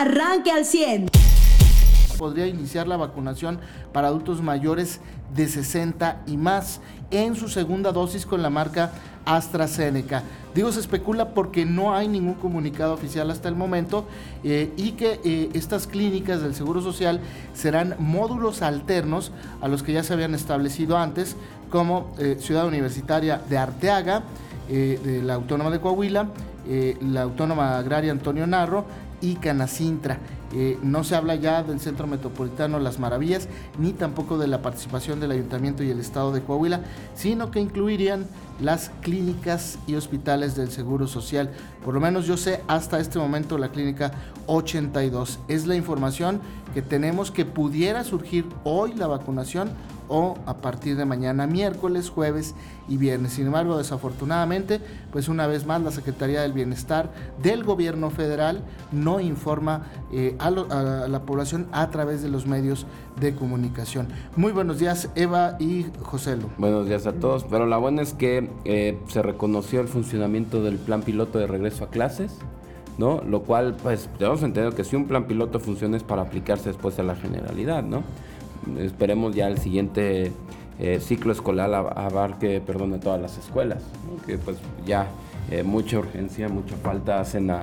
arranque al 100. Podría iniciar la vacunación para adultos mayores de 60 y más en su segunda dosis con la marca AstraZeneca. Digo, se especula porque no hay ningún comunicado oficial hasta el momento eh, y que eh, estas clínicas del Seguro Social serán módulos alternos a los que ya se habían establecido antes, como eh, Ciudad Universitaria de Arteaga, de la Autónoma de Coahuila, la Autónoma Agraria Antonio Narro y Canacintra. Eh, no se habla ya del Centro Metropolitano Las Maravillas, ni tampoco de la participación del Ayuntamiento y el Estado de Coahuila, sino que incluirían las clínicas y hospitales del Seguro Social. Por lo menos yo sé hasta este momento la clínica 82. Es la información que tenemos que pudiera surgir hoy la vacunación o a partir de mañana miércoles, jueves y viernes. Sin embargo, desafortunadamente, pues una vez más la Secretaría del Bienestar del Gobierno Federal no informa eh, a, la población a través de los medios de comunicación. Muy buenos días, Eva y Joselo. Buenos días a todos, pero la buena es que eh, se reconoció el funcionamiento del plan piloto de regreso a clases. ¿no? Lo cual, pues, debemos entender que si un plan piloto funciona es para aplicarse después a la generalidad, ¿no? Esperemos ya el siguiente eh, ciclo escolar abarque, perdón, a todas las escuelas, que pues ya eh, mucha urgencia, mucha falta hacen a,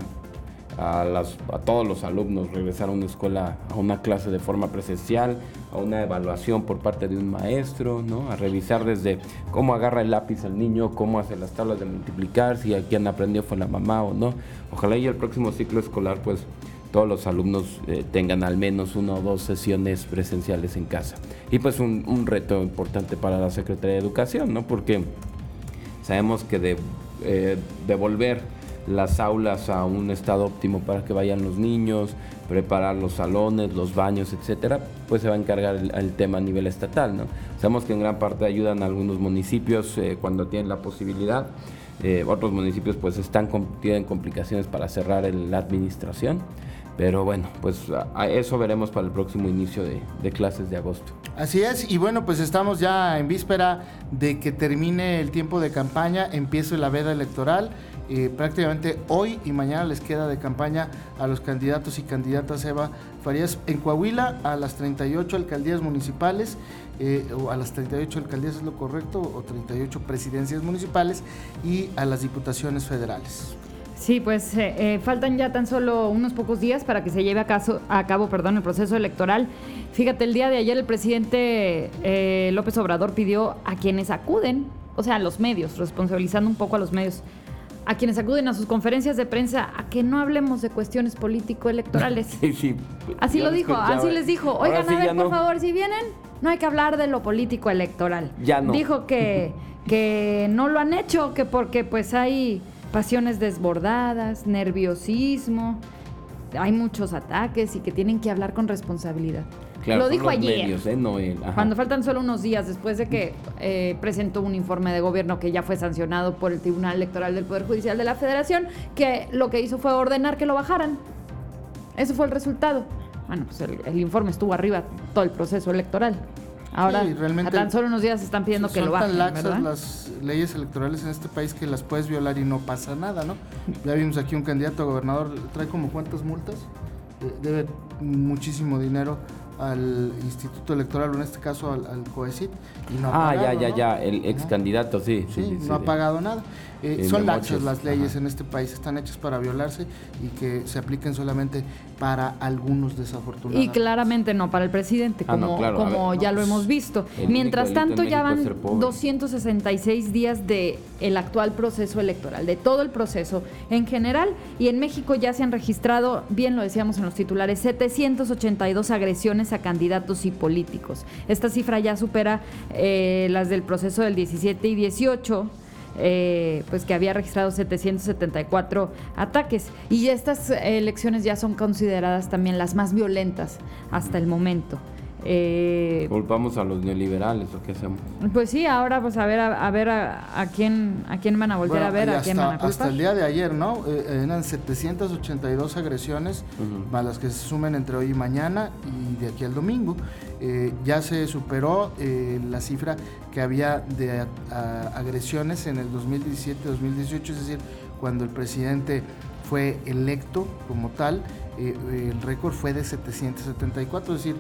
a, todos los alumnos regresar a una escuela, a una clase de forma presencial, a una evaluación por parte de un maestro, ¿no? a revisar desde cómo agarra el lápiz al niño, cómo hace las tablas de multiplicar, si a quien aprendió fue la mamá o no. Ojalá y el próximo ciclo escolar pues todos los alumnos eh, tengan al menos una o dos sesiones presenciales en casa. Y pues un, reto importante para la Secretaría de Educación, ¿no? Porque sabemos que de, eh, devolver las aulas a un estado óptimo para que vayan los niños, preparar los salones, los baños, etcétera, pues se va a encargar el, tema a nivel estatal, ¿no? Sabemos que en gran parte ayudan a algunos municipios eh, cuando tienen la posibilidad. otros municipios pues están tienen complicaciones para cerrar la administración. Pero bueno, pues eso veremos para el próximo inicio de, clases de agosto. Así es, y bueno, pues estamos ya en víspera de que termine el tiempo de campaña, empiece la veda electoral. Eh, prácticamente hoy y mañana les queda de campaña a los candidatos y candidatas Eva Farías en Coahuila a las 38 alcaldías municipales, eh, o a las 38 alcaldías es lo correcto, o 38 presidencias municipales y a las diputaciones federales. Sí, pues eh, eh, faltan ya tan solo unos pocos días para que se lleve a, caso, a cabo perdón, el proceso electoral. Fíjate, el día de ayer el presidente eh, López Obrador pidió a quienes acuden, o sea, a los medios, responsabilizando un poco a los medios, a quienes acuden a sus conferencias de prensa, a que no hablemos de cuestiones político-electorales. Sí, sí. Así lo dijo, así les dijo. Oigan, a ver, por favor, si vienen, no hay que hablar de lo político-electoral. Ya no. Dijo que, que no lo han hecho, que porque pues hay pasiones desbordadas, nerviosismo, hay muchos ataques y que tienen que hablar con responsabilidad. Lo dijo ayer. ¿eh? cuando faltan solo unos días después de que eh, presentó un informe de gobierno que ya fue sancionado por el Tribunal Electoral del Poder Judicial de la Federación, que lo que hizo fue ordenar que lo bajaran. Ese fue el resultado. Bueno, pues el informe estuvo arriba todo el proceso electoral. Ahora, a tan solo unos días están pidiendo que lo bajen, tan laxas las leyes electorales en este país que las puedes violar y no pasa nada, ¿no? Ya vimos aquí un candidato a gobernador, trae como cuántas multas, eh, debe muchísimo dinero al Instituto Electoral, o en este caso al, al COECIT. Y no ha ah, ya, ya, ya, el ex candidato, sí. Sí, no ha pagado nada. Eh, son laxas las leyes en este país, están hechas para violarse y que se apliquen solamente para algunos desafortunados. Y claramente no para el presidente, ah, como, como ya lo hemos visto. Mientras tanto, ya van 266 días de el actual proceso electoral, de todo el proceso en general, y en México ya se han registrado, bien lo decíamos en los titulares, 782 agresiones a candidatos y políticos. Esta cifra ya supera eh, las del proceso del 17 y 18 eh, pues que había registrado 774 ataques. Y estas elecciones ya son consideradas también las más violentas hasta el momento. Eh, ¿Culpamos a los neoliberales o qué hacemos? Pues sí, ahora pues a ver a, ver a, quién a quién van a volver a ver, a quién van a Hasta el día de ayer, ¿no? Eh, eran 782 agresiones, más las que se sumen entre hoy y mañana y de aquí al domingo. Eh, ya se superó la cifra que había de agresiones en el 2017-2018, es decir, cuando el presidente fue electo como tal el récord fue de 774, es decir,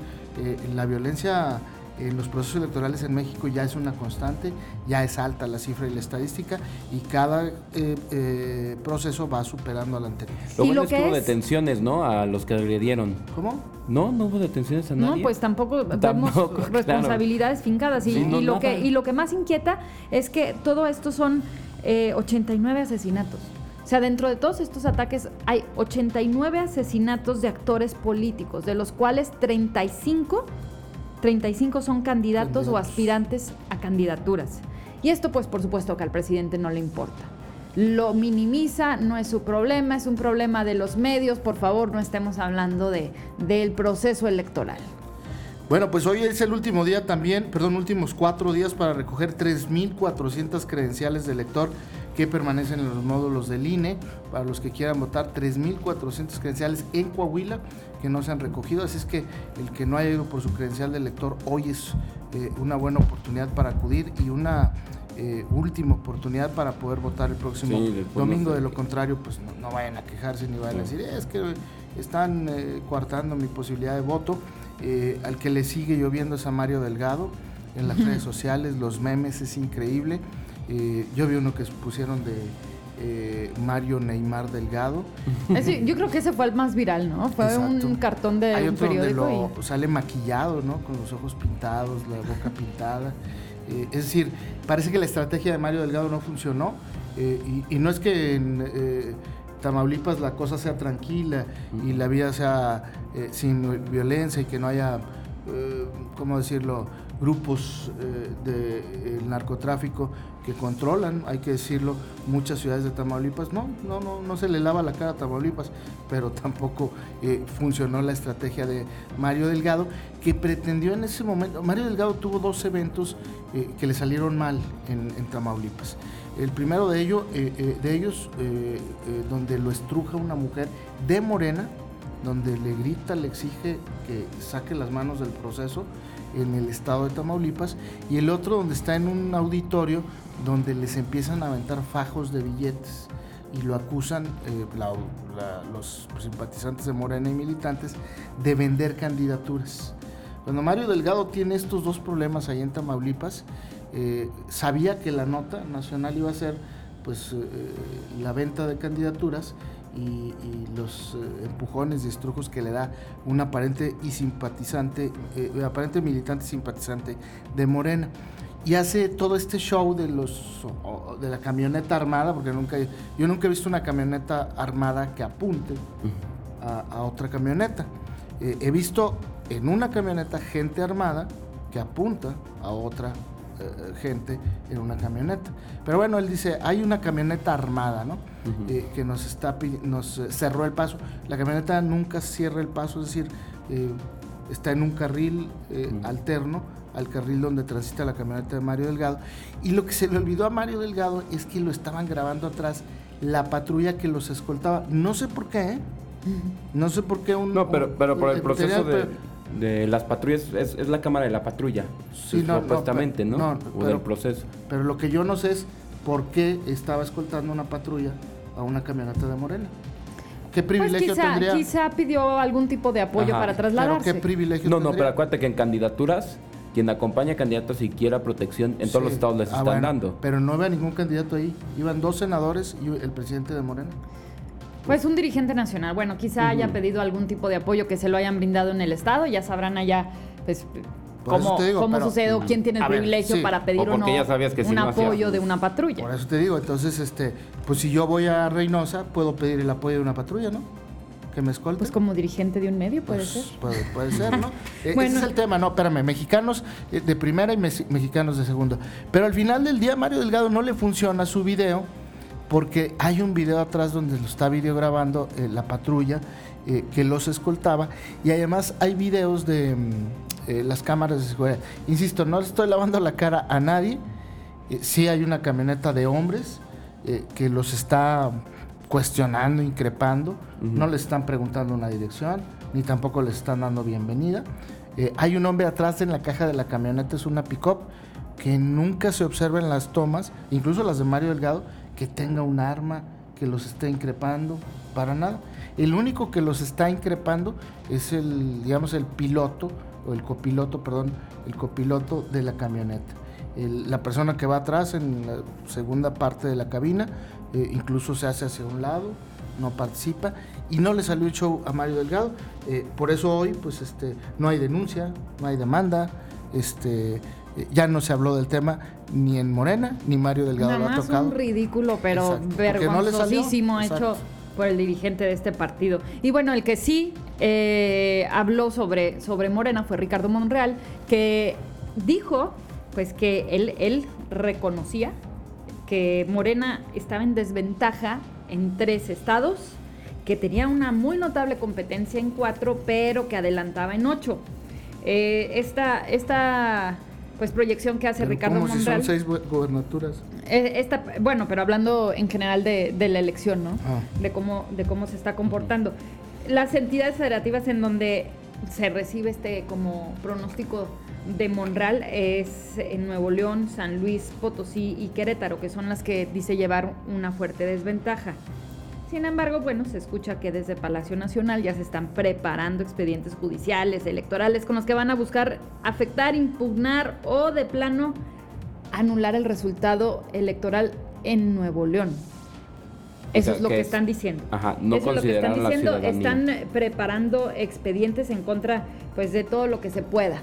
la violencia en los procesos electorales en México ya es una constante, ya es alta la cifra y la estadística y cada eh, eh, proceso va superando al anterior. Lo bueno es que hubo detenciones, ¿no? A los que agredieron. ¿Cómo? No, no hubo detenciones a nadie. No, pues tampoco, tampoco responsabilidades fincadas. Y, lo que, y lo que más inquieta es que todo esto son 89 eh, asesinatos. O sea, dentro de todos estos ataques hay 89 asesinatos de actores políticos, de los cuales 35 35 son candidatos o aspirantes a candidaturas. Y esto pues por supuesto que al presidente no le importa. Lo minimiza, no es su problema, es un problema de los medios, por favor no estemos hablando de, del proceso electoral. Bueno, pues hoy es el último día también, perdón, últimos cuatro días para recoger 3.400 credenciales de elector que permanecen en los módulos del INE. Para los que quieran votar, 3.400 credenciales en Coahuila que no se han recogido. Así es que el que no haya ido por su credencial de elector hoy es eh, una buena oportunidad para acudir y una eh, última oportunidad para poder votar el próximo domingo. De lo contrario, pues no, vayan a quejarse ni vayan a decir, es que están eh, coartando mi posibilidad de voto. al que le sigue lloviendo es a Mario Delgado en las redes sociales, los memes es increíble. Yo vi uno que pusieron de eh, Mario Neymar Delgado. yo creo que ese fue el más viral, ¿no? Fue un cartón de Hay un periódico. Sale maquillado, ¿no? Con los ojos pintados, la boca pintada. Eh, es decir, parece que la estrategia de Mario Delgado no funcionó. Eh, y, no es que en Tamaulipas la cosa sea tranquila y la vida sea sin violencia y que no haya, ¿cómo decirlo?, grupos del narcotráfico que controlan, hay que decirlo, muchas ciudades de Tamaulipas. No, no, no, no se le lava la cara a Tamaulipas, pero tampoco eh, funcionó la estrategia de Mario Delgado, que pretendió en ese momento, Mario Delgado tuvo dos eventos eh, que le salieron mal en, Tamaulipas. El primero de, ello, eh, de ellos, donde lo estruja una mujer de Morena, donde le grita, le exige que saque las manos del proceso en el estado de Tamaulipas, y el otro donde está en un auditorio donde les empiezan a aventar fajos de billetes y lo acusan eh, los simpatizantes de Morena y militantes de vender candidaturas. Cuando Mario Delgado tiene estos dos problemas ahí en Tamaulipas, eh, sabía que la nota nacional iba a ser pues eh, la venta de candidaturas y, los empujones y estrujos que le da un aparente y simpatizante, aparente militante simpatizante de Morena y hace todo este show de los de la camioneta armada, porque nunca yo nunca he visto una camioneta armada que apunte a, otra camioneta. Eh, he visto en una camioneta gente armada que apunta a otra eh, gente en una camioneta. Pero bueno, él dice, hay una camioneta armada, ¿no? Eh, que nos está nos cerró el paso. La camioneta nunca cierra el paso, es decir, está en un carril alterno al carril donde transita la camioneta de Mario Delgado. Y lo que se le olvidó a Mario Delgado es que lo estaban grabando atrás la patrulla que los escoltaba. No sé por qué, ¿eh? No sé por qué un... No, pero, pero por el proceso de, las patrullas, es, la cámara de la patrulla, sí, no, supuestamente, ¿no? no o del proceso. Pero lo que yo no sé es por qué estaba escoltando una patrulla a una camioneta de Morena. ¿Qué pues privilegio quizá, tendría? Quizá pidió algún tipo de apoyo para trasladarse. ¿Pero qué privilegio No, no, pero acuérdate que en candidaturas quien acompaña a candidatos y quiera protección en todos los estados les ah, están dando. Pero no veo ningún candidato ahí. Iban dos senadores y el presidente de Morena. Pues un dirigente nacional. Bueno, quizá haya pedido algún tipo de apoyo que se lo hayan brindado en el estado. Ya sabrán allá, pues, cómo, cómo sucede o quién tiene el privilegio para pedir o, no un apoyo de una patrulla. Por eso te digo, entonces, este, pues si yo voy a Reynosa, puedo pedir el apoyo de una patrulla, ¿no? que me escolte. Pues como dirigente de un medio puede pues, ser. Puede, ser, ¿no? E, ese es el tema, no, espérame, mexicanos eh, de primera y mexicanos de segunda. Pero al final del día, Mario Delgado no le funciona su video porque hay un video atrás donde lo está videograbando grabando eh, la patrulla eh, que los escoltaba y además hay videos de mm, las cámaras de seguridad. Insisto, no le estoy lavando la cara a nadie. sí hay una camioneta de hombres que los está cuestionando, increpando, no les están preguntando una dirección, ni tampoco les están dando bienvenida. Eh, hay un hombre atrás en la caja de la camioneta, es una pick-up, que nunca se observa en las tomas, incluso las de Mario Delgado, que tenga un arma, que los está increpando, para nada. El único que los está increpando es el, digamos, el piloto, o el copiloto, perdón, el copiloto de la camioneta. la persona que va atrás en la segunda parte de la cabina, eh, incluso se hace hacia un lado, no participa y no le salió el show a Mario Delgado. Eh, por eso hoy, pues, este, no hay denuncia, no hay demanda, este, ya no se habló del tema ni en Morena ni Mario Delgado Nada lo ha tocado. un ridículo, pero Exacto, porque no vergonzosísimo hecho por el dirigente de este partido. Y bueno, el que sí eh, habló sobre, sobre Morena fue Ricardo Monreal, que dijo pues que él, él reconocía que Morena estaba en desventaja en tres estados, que tenía una muy notable competencia en cuatro, pero que adelantaba en ocho. Eh, esta, esta pues proyección que hace Pero Ricardo como si Monreal. son seis gubernaturas. Eh, esta, bueno, pero hablando en general de, de la elección, ¿no? Ah. De cómo, de cómo se está comportando. Las entidades federativas en donde se recibe este como pronóstico de Monreal es en Nuevo León, San Luis, Potosí y Querétaro, que son las que dice llevar una fuerte desventaja. Sin embargo, bueno, se escucha que desde Palacio Nacional ya se están preparando expedientes judiciales, electorales, con los que van a buscar afectar, impugnar o de plano anular el resultado electoral en Nuevo León. Eso sea, es lo que que es- están diciendo. Ajá, no Eso es lo que están diciendo. Están eh, preparando expedientes en contra pues de todo lo que se pueda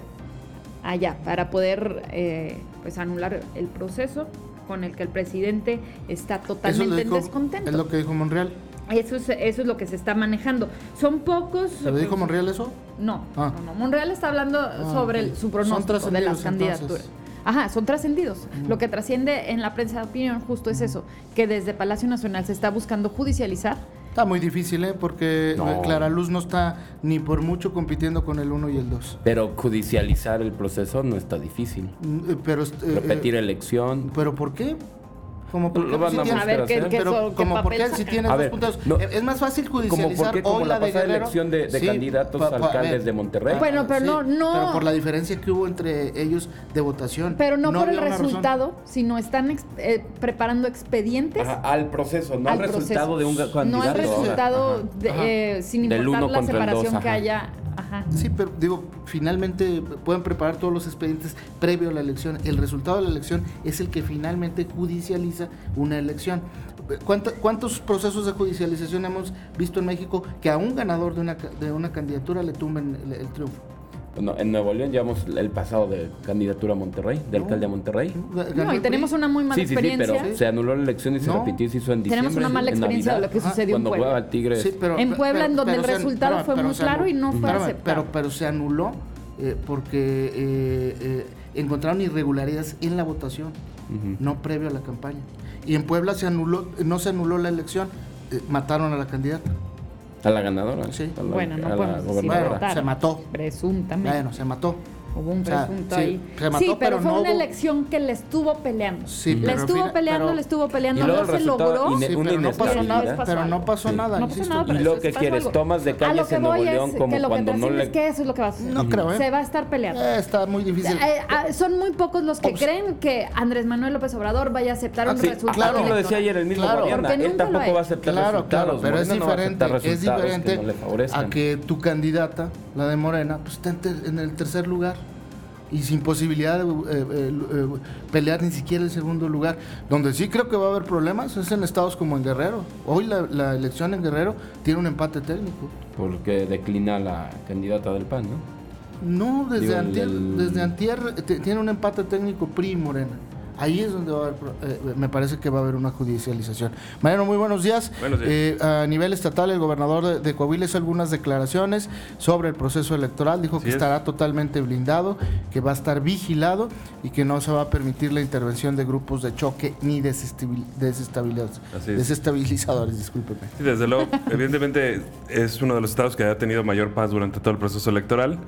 allá para poder eh, pues anular el proceso con el que el presidente está totalmente en descontento. es lo que dijo Monreal. Eso es, eso es lo que se está manejando. Son pocos. ¿Se lo dijo Monreal eso? No, Ah. no, no. Monreal está hablando sobre el- su pronóstico de las candidaturas. entonces. Ajá, son trascendidos. Mm. Lo que trasciende en la prensa de opinión justo es eso, que desde Palacio Nacional se está buscando judicializar. Está muy difícil, ¿eh? Porque No. Clara Luz no está ni por mucho compitiendo con el 1 y el 2. Pero judicializar el proceso no está difícil. Mm, eh, Pero, eh, Repetir eh, elección. ¿Pero por qué? ¿Cómo por Lo Si a tiene- buscar A ver, ¿qué- pero so- qué como por papel qué si tienes A dos ver, puntos. no. Es más fácil Como judicializar por qué, como hoy la la de pasada Guerrero. elección de- de candidatos pa- pa- alcaldes ver. de Monterrey. Bueno, pero no- no- Pero por la diferencia que hubo entre ellos de votación. Pero no, por el una razón. resultado, sino están ex- eh, preparando expedientes. Ajá, al proceso, no al, al resultado proceso. de un candidato. No al resultado, Ajá. de, Ajá. eh, sin importar la separación que haya. Sí, pero digo, finalmente pueden preparar todos los expedientes previo a la elección. El resultado de la elección es el que finalmente judicializa una elección. ¿Cuánta- ¿Cuántos procesos de judicialización hemos visto en México que a un ganador de una, de una candidatura le tumben el, el triunfo? En Nuevo León llevamos el pasado de candidatura a Monterrey, de alcalde a Monterrey. No, y tenemos una muy mala Sí, sí, sí, experiencia. pero se anuló la elección y se No. repitió y se hizo en diciembre. Tenemos una mala en experiencia de lo que sucedió en Puebla. jugaba Tigres. Sí, pero- En Puebla, en donde el se- resultado fue muy se claro y no fue aceptado. Pero, pero se anuló eh, porque eh, eh, encontraron irregularidades en la votación, no previo a la campaña. Y en Puebla se anuló, no se anuló la elección, eh, mataron a la candidata. A la ganadora. Sí. a la- Bueno, no a la podemos decir gobernadora. Se mató. Presuntamente. Bueno, se mató. Hubo un O sea, presunto sí, ahí. se mató, sí, pero, pero fue no una hubo- elección que le estuvo peleando. Sí, le estuvo peleando, pero- le estuvo peleando, no se logró. ine- Sí, una pero no pasó nada, pero no pasó Sí. nada, No pasó nada, pero Y lo que es quieres, algo. tomas de A lo calles que en Nuevo voy es León que como lo que cuando no trasciende le... es que eso es lo que va a suceder. No creo, ¿eh? Se va a estar peleando. Eh, está muy difícil. Eh, ah, son muy pocos los que creen que Andrés Manuel López Obrador vaya a aceptar Ah, un sí, resultado. claro. Lo decía ayer el mismo. Guadiana, Él lo tampoco va a aceptar resultados. claro, pero es no diferente, es diferente que no a que tu candidata, la de Morena, pues esté ter- en el tercer lugar y sin posibilidad de eh, eh, eh, pelear ni siquiera el segundo lugar. Donde sí creo que va a haber problemas es en estados como en Guerrero. Hoy la, la elección en Guerrero tiene un empate técnico. Porque declina la candidata del PAN, ¿no? No, desde Digo, antier, desde antier tiene un empate técnico PRI y Morena. Ahí es donde va a haber, eh, me parece que va a haber una judicialización. Mariano, muy buenos días. Buenos días. Eh, a nivel estatal, el gobernador de, de Coahuila hizo algunas declaraciones sobre el proceso electoral. Dijo Así que es. estará totalmente blindado, que va a estar vigilado y que no se va a permitir la intervención de grupos de choque ni desestabil- desestabilizadores. Desestabilizadores, discúlpeme. Sí, desde luego, evidentemente es uno de los estados que ha tenido mayor paz durante todo el proceso electoral.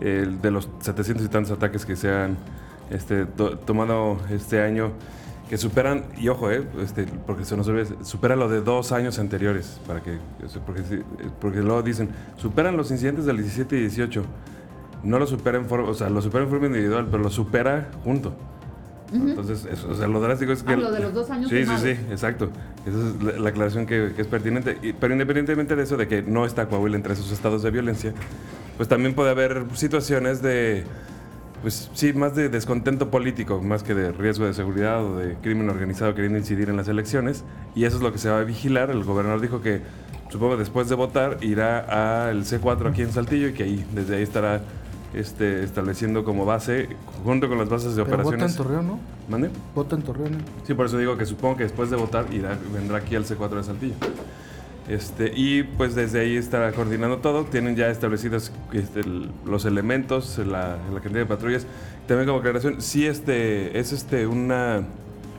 El de los 700 y tantos ataques que se han este, to- tomado este año, que superan, y ojo, eh, este, porque se nos olvida, supera lo de dos años anteriores, para que, porque, luego dicen, superan los incidentes del 17 y 18. No lo supera en forma, o sea, lo supera en forma individual, pero lo supera junto. Entonces, eso, o sea, lo drástico es que... Ah, lo de los dos años Sí, sí, sí, exacto. Esa es la, la aclaración que, que es pertinente. Y- pero independientemente de eso, de que no está Coahuila entre esos estados de violencia, pues también puede haber situaciones de, pues sí, más de descontento político, más que de riesgo de seguridad o de crimen organizado queriendo incidir en las elecciones. Y eso es lo que se va a vigilar. El gobernador dijo que, supongo, después de votar, irá al C4 aquí en Saltillo y que ahí, desde ahí estará este, estableciendo como base, junto con las bases de Pero vota en operaciones. Torreón, ¿no? ¿Mande? Vota en Torreón. ¿eh? Sí, por eso digo que supongo que después de votar irá, vendrá aquí al C4 de Saltillo. Este, y pues desde ahí estará coordinando todo. Tienen ya establecidos este, los elementos, la, la cantidad de patrullas. También como aclaración, sí este, es este una,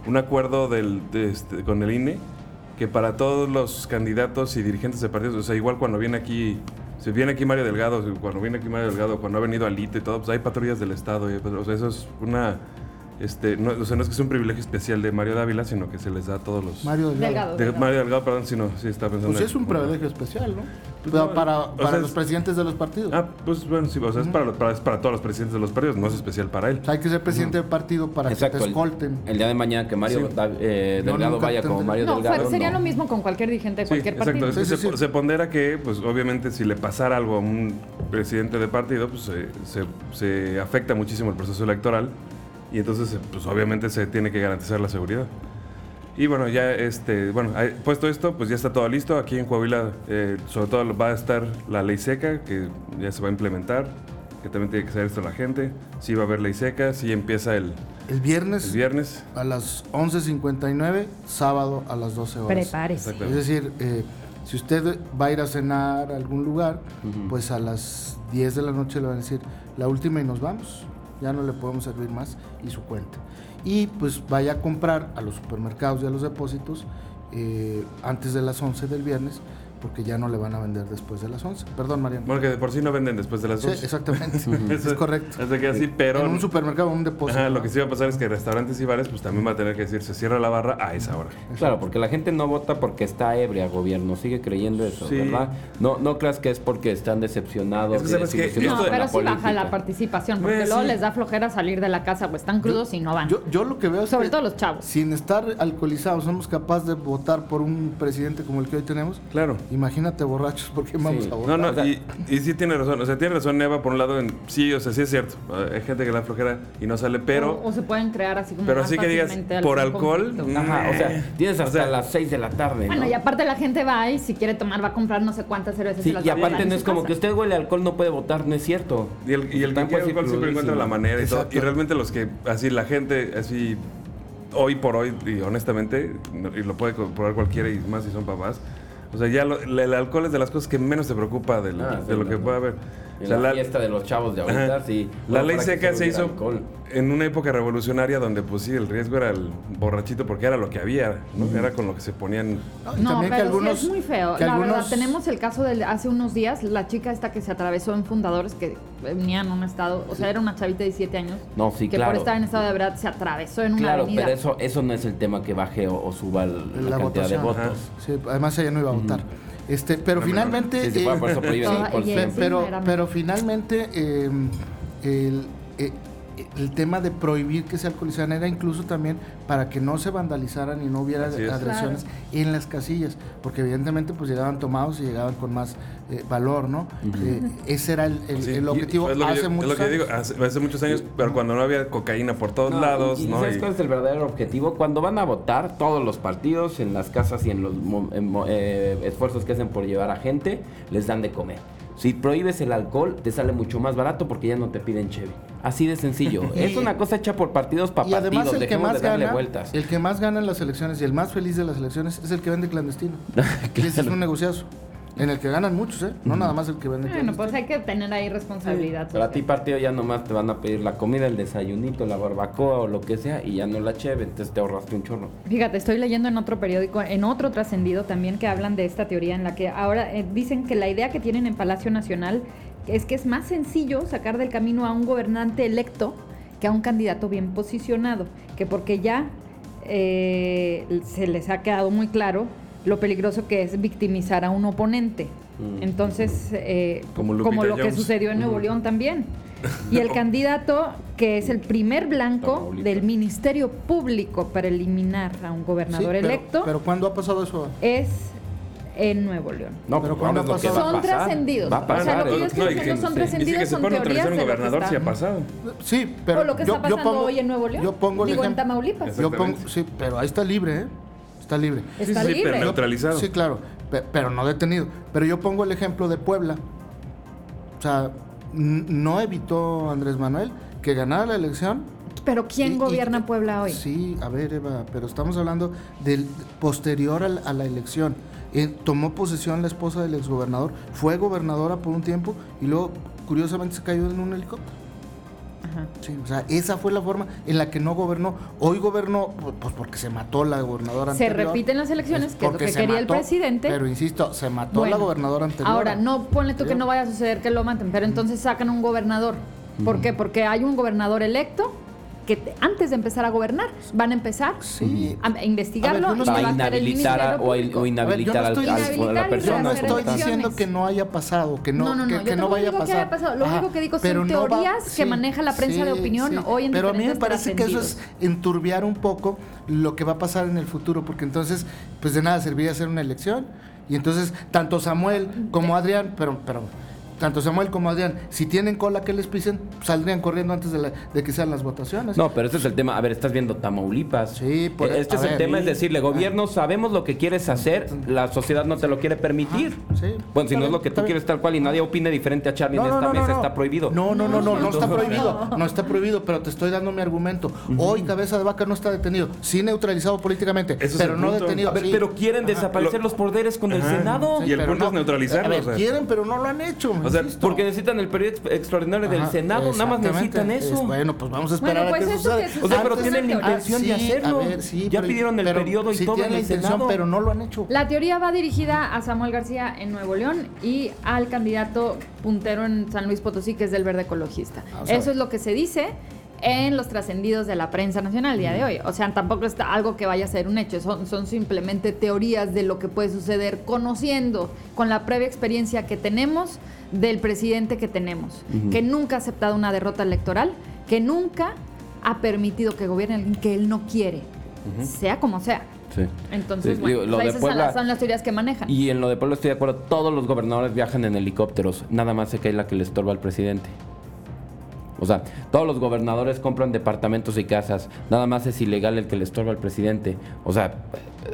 un acuerdo del, de este, con el INE que para todos los candidatos y dirigentes de partidos, o sea, igual cuando viene aquí, si viene aquí Mario Delgado, cuando viene aquí Mario Delgado, cuando ha venido Alito y todo, pues hay patrullas del Estado. y hay patru- o sea, eso es una... Este, no, o sea, no es que sea un privilegio especial de Mario Dávila, sino que se les da a todos los... Mario Delgado. Delgado. de Mario Delgado, perdón, si no, sí está pensando... Pues sí es un privilegio especial, ¿no? Pues Pero no, para o para sea, los es- presidentes de los partidos. Ah, pues bueno, sí, o sea, es, para, para- es para todos los presidentes de los partidos, no es especial para él. O sea, hay que ser presidente de partido para que Exacto. te El, escolten. el día de mañana que Mario Sí. Da- eh, No, Delgado vaya como Mario No, Delgado. fue- sería no. lo mismo con cualquier dirigente de cualquier exacto. partido. Es que Sí, se, sí, sí. se pondera que, pues obviamente, si le pasara algo a un presidente de partido, pues se, se- se afecta muchísimo el proceso electoral y entonces, eh, pues obviamente se tiene que garantizar la seguridad. Y bueno, ya este, bueno, puesto esto, pues ya está todo listo. Aquí en Coahuila, eh, sobre todo va a estar la ley seca, que ya se va a implementar, que también tiene que saber esto la gente. Sí va a haber ley seca, sí empieza el, El viernes, el viernes. a las 11.59, sábado a las 12 horas. Prepárese. Es decir, eh, si usted va a ir a cenar a algún lugar, pues a las 10 de la noche le van a decir la última y nos vamos. Ya no le podemos servir más y su cuenta. Y pues vaya a comprar a los supermercados y a los depósitos eh, antes de las 11 del viernes, porque ya no le van a vender después de las 11. Perdón, Mariano. Bueno, que de por sí no venden después de las Sí, 12. exactamente. es Eso- correcto. eso queda así, pero... en un supermercado o un depósito. Ajá, lo ¿no? que sí va a pasar es que restaurantes y bares, pues también va a tener que decir, se cierra la barra a esa hora. Claro, porque la gente no vota porque está ebria, gobierno. Sigue creyendo eso, Sí. ¿verdad? No, no creas que es porque están decepcionados. Es que sabes que No, pero sí baja la participación, porque Pues, luego sí. les da flojera salir de la casa o están crudos y no van. Yo, yo lo que veo es Sobre que todo los chavos. sin estar alcoholizados somos capaces de votar por un presidente como el que hoy tenemos. Claro. Imagínate borrachos, ¿por qué vamos Sí. a No, votar? no, O sea- y, y sí tiene razón. O sea, tiene razón Eva por un lado en... Sí, o sea, sí es cierto. Hay gente que la flojera y no sale, pero... o, o se pueden crear así como pero así que digas, por alcohol, conflicto. Ajá, o sea, tienes O hasta sea, las 6 de la tarde. Bueno, ¿no? y aparte la gente va y si quiere tomar va a comprar no sé cuántas cervezas Sí, y las y va a guardar aparte no es como casa. que usted huele alcohol, no puede votar, no es cierto. Y el, y el que quiere alcohol siempre encuentra la manera y todo. Y realmente los que, así, la gente, así, hoy por hoy, y honestamente, y lo puede comprobar cualquiera y más si son papás, o sea, ya lo- el alcohol es de las cosas que menos te preocupa de, lo- Ah, de sí, lo no, que no. puede haber. En O sea, la, la- fiesta de los chavos de ahorita, Ajá. sí. La ley seca se hubiera hizo alcohol. en una época revolucionaria donde, pues sí, el riesgo era el borrachito porque era lo que había, ¿no? Era con lo que se ponían. No, también pero que algunos, sí es muy feo. La algunos- verdad, tenemos el caso de hace unos días, la chica esta que se atravesó en Fundadores, que venía en un estado, o sea, era una chavita de 17 años, No, sí, que claro. por estar en estado de verdad se atravesó en una Claro, avenida. pero eso, eso no es el tema que baje o, o suba el- la, la cantidad de votos. Sí, además ella no iba a votar. Este, pero No, finalmente, sí, eh, por eso encima pero, pero finalmente eh, el, eh, el tema de prohibir que se alcoholizaran era incluso también para que no se vandalizaran y no hubiera agresiones en las casillas, porque evidentemente pues llegaban tomados y llegaban con más eh, valor, ¿no? Eh, ese era el, el- Sí, el objetivo hace yo- muchos Es lo que años. digo, hace, hace muchos años, pero cuando no había cocaína por todos No, lados, y, y ¿no? ¿sabes Y- cuál es el verdadero objetivo? Cuando van a votar, todos los partidos, en las casas y en los en mo- eh, esfuerzos que hacen por llevar a gente, les dan de comer. Si prohíbes el alcohol, te sale mucho más barato porque ya no te piden cheve. Así de sencillo. Es una cosa hecha por partidos para Y además partidos. el que más de darle gana, vueltas. el que más gana en las elecciones y el más feliz de las elecciones es el que vende clandestino. Ese es un negociazo. En el que ganan muchos, ¿eh? No nada más el que vende Bueno, pues hay que tener ahí responsabilidad. Pero a ti partido ya nomás te van a pedir la comida, el desayunito, la barbacoa o lo que sea y ya no la cheve, entonces te ahorraste un chorro. Fíjate, estoy leyendo en otro periódico, en otro trascendido también, que hablan de esta teoría en la que ahora eh, dicen que la idea que tienen en Palacio Nacional es que es más sencillo sacar del camino a un gobernante electo que a un candidato bien posicionado, que porque ya eh, se les ha quedado muy claro lo peligroso que es victimizar a un oponente. Mm. Entonces, eh, Como lo que sucedió en Nuevo León también. Y el candidato que es el primer blanco Tamaulipas. del Ministerio Público para eliminar a un Sí, gobernador pero- electo Pero, ¿cuándo ha pasado eso? es en Nuevo León. No, Pero ¿cuándo a Son trascendidos. Va a O sea, lo que yo estoy No, diciendo son trascendidos, si son teorías un gobernador, sí ha pasado. Sí, pero o lo que yo, está pasando pongo, hoy en Nuevo León. Yo pongo Digo, en Tamaulipas. Yo pongo, sí, pero ahí está libre, ¿eh? Está libre. Está sí, libre. pero neutralizado. Sí, claro, pe- pero no detenido. Pero yo pongo el ejemplo de Puebla. O sea, no evitó Andrés Manuel que ganara la elección. Pero ¿quién Y- y- gobierna Puebla hoy? Sí, a ver, Eva, pero estamos hablando del posterior a la, elección. Eh, tomó posesión la esposa del exgobernador, fue gobernadora por un tiempo y luego, curiosamente, se cayó en un helicóptero. Ajá. Sí, o sea, esa fue la forma en la que no gobernó. Hoy gobernó, pu- pues porque se mató la gobernadora Se anterior. repiten las elecciones, Pues que es lo que se quería el presidente. Pero insisto, se mató Bueno, la gobernadora anterior. Ahora, no ponle tú que no vaya a suceder que lo maten, pero entonces sacan un gobernador. ¿Por qué? Porque hay un gobernador electo que te- antes de empezar a gobernar van a empezar Sí. a investigarlo A ver, yo no y a inhabilitar a- o, inhabilitar al, estoy al- a la persona. no estoy diciendo que no haya pasado, que no, No, no, no, que, que no vaya a pasar. pasado. Lo único que digo son va- teorías que maneja la prensa de opinión hoy en Pero a mí me parece que eso es enturbiar un poco lo que va a pasar en el futuro, porque entonces, pues de nada serviría hacer una elección. Y entonces, tanto Samuel como Adrián, pero, pero tanto Samuel como Adrián, si tienen cola que les pisen, saldrían corriendo antes de, la- de que sean las votaciones. No, pero ese es el tema. A ver, estás viendo Tamaulipas. Sí, por- Este a es el tema, sí. es decirle, gobierno, sabemos lo que quieres hacer, la sociedad no te lo quiere permitir. sí. Bueno, si no es lo que tú quieres tal cual y nadie opine diferente a Charlie en esta mesa, está prohibido. No, no, no, no, no está No. prohibido. No está prohibido, pero te estoy dando mi argumento. Hoy Cabeza de Vaca no está detenido, sí neutralizado políticamente, Ese es pero no punto. detenido. A ver, sí. pero quieren Ajá. desaparecer Lo- los poderes con el. Senado. Y el punto es neutralizarlo, A ver, o sea. quieren, pero no lo han hecho. O sea, insisto. Porque necesitan el periodo ex- extraordinario del Senado, nada más necesitan eso. Es- bueno, pues vamos a esperar Bueno, pues a que eso suceda. que O sea, pero tienen la intención de Ah, sí, hacerlo. a ver, sí, ya pero- pidieron el pero periodo y sí todo en la intención, Senado. pero no lo han hecho. La teoría va dirigida a Samuel García en Nuevo León y al candidato puntero en San Luis Potosí, que es del Verde Ecologista. Vamos a Eso es lo que se dice en los trascendidos de la prensa nacional el día de hoy. O sea, tampoco está algo que vaya a ser un hecho, son, son simplemente teorías de lo que puede suceder, conociendo con la previa experiencia que tenemos del presidente que tenemos, que nunca ha aceptado una derrota electoral, que nunca ha permitido que gobierne alguien que él no quiere, sea como sea. Sí. Entonces, Sí, bueno, digo, pues de esas son Puebla- las- son las teorías que manejan. Y en lo de Puebla estoy de acuerdo, todos los gobernadores viajan en helicópteros, nada más se cae la que le estorba al presidente. O sea, todos los gobernadores compran departamentos y casas, nada más es ilegal el que le estorba al presidente. O sea,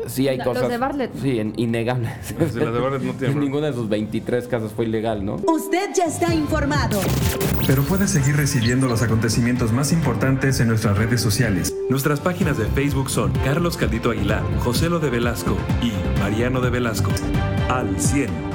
sí hay Los cosas... de Bartlett. Sí, en- innegables. Sí, las de Bartlett no tienen Ninguna de sus 23 casas fue ilegal, ¿no? Usted ya está informado. Pero puedes seguir recibiendo los acontecimientos más importantes en nuestras redes sociales. Nuestras páginas de Facebook son Carlos Caldito Aguilar, José Lo de Velasco y Mariano de Velasco. Al 100.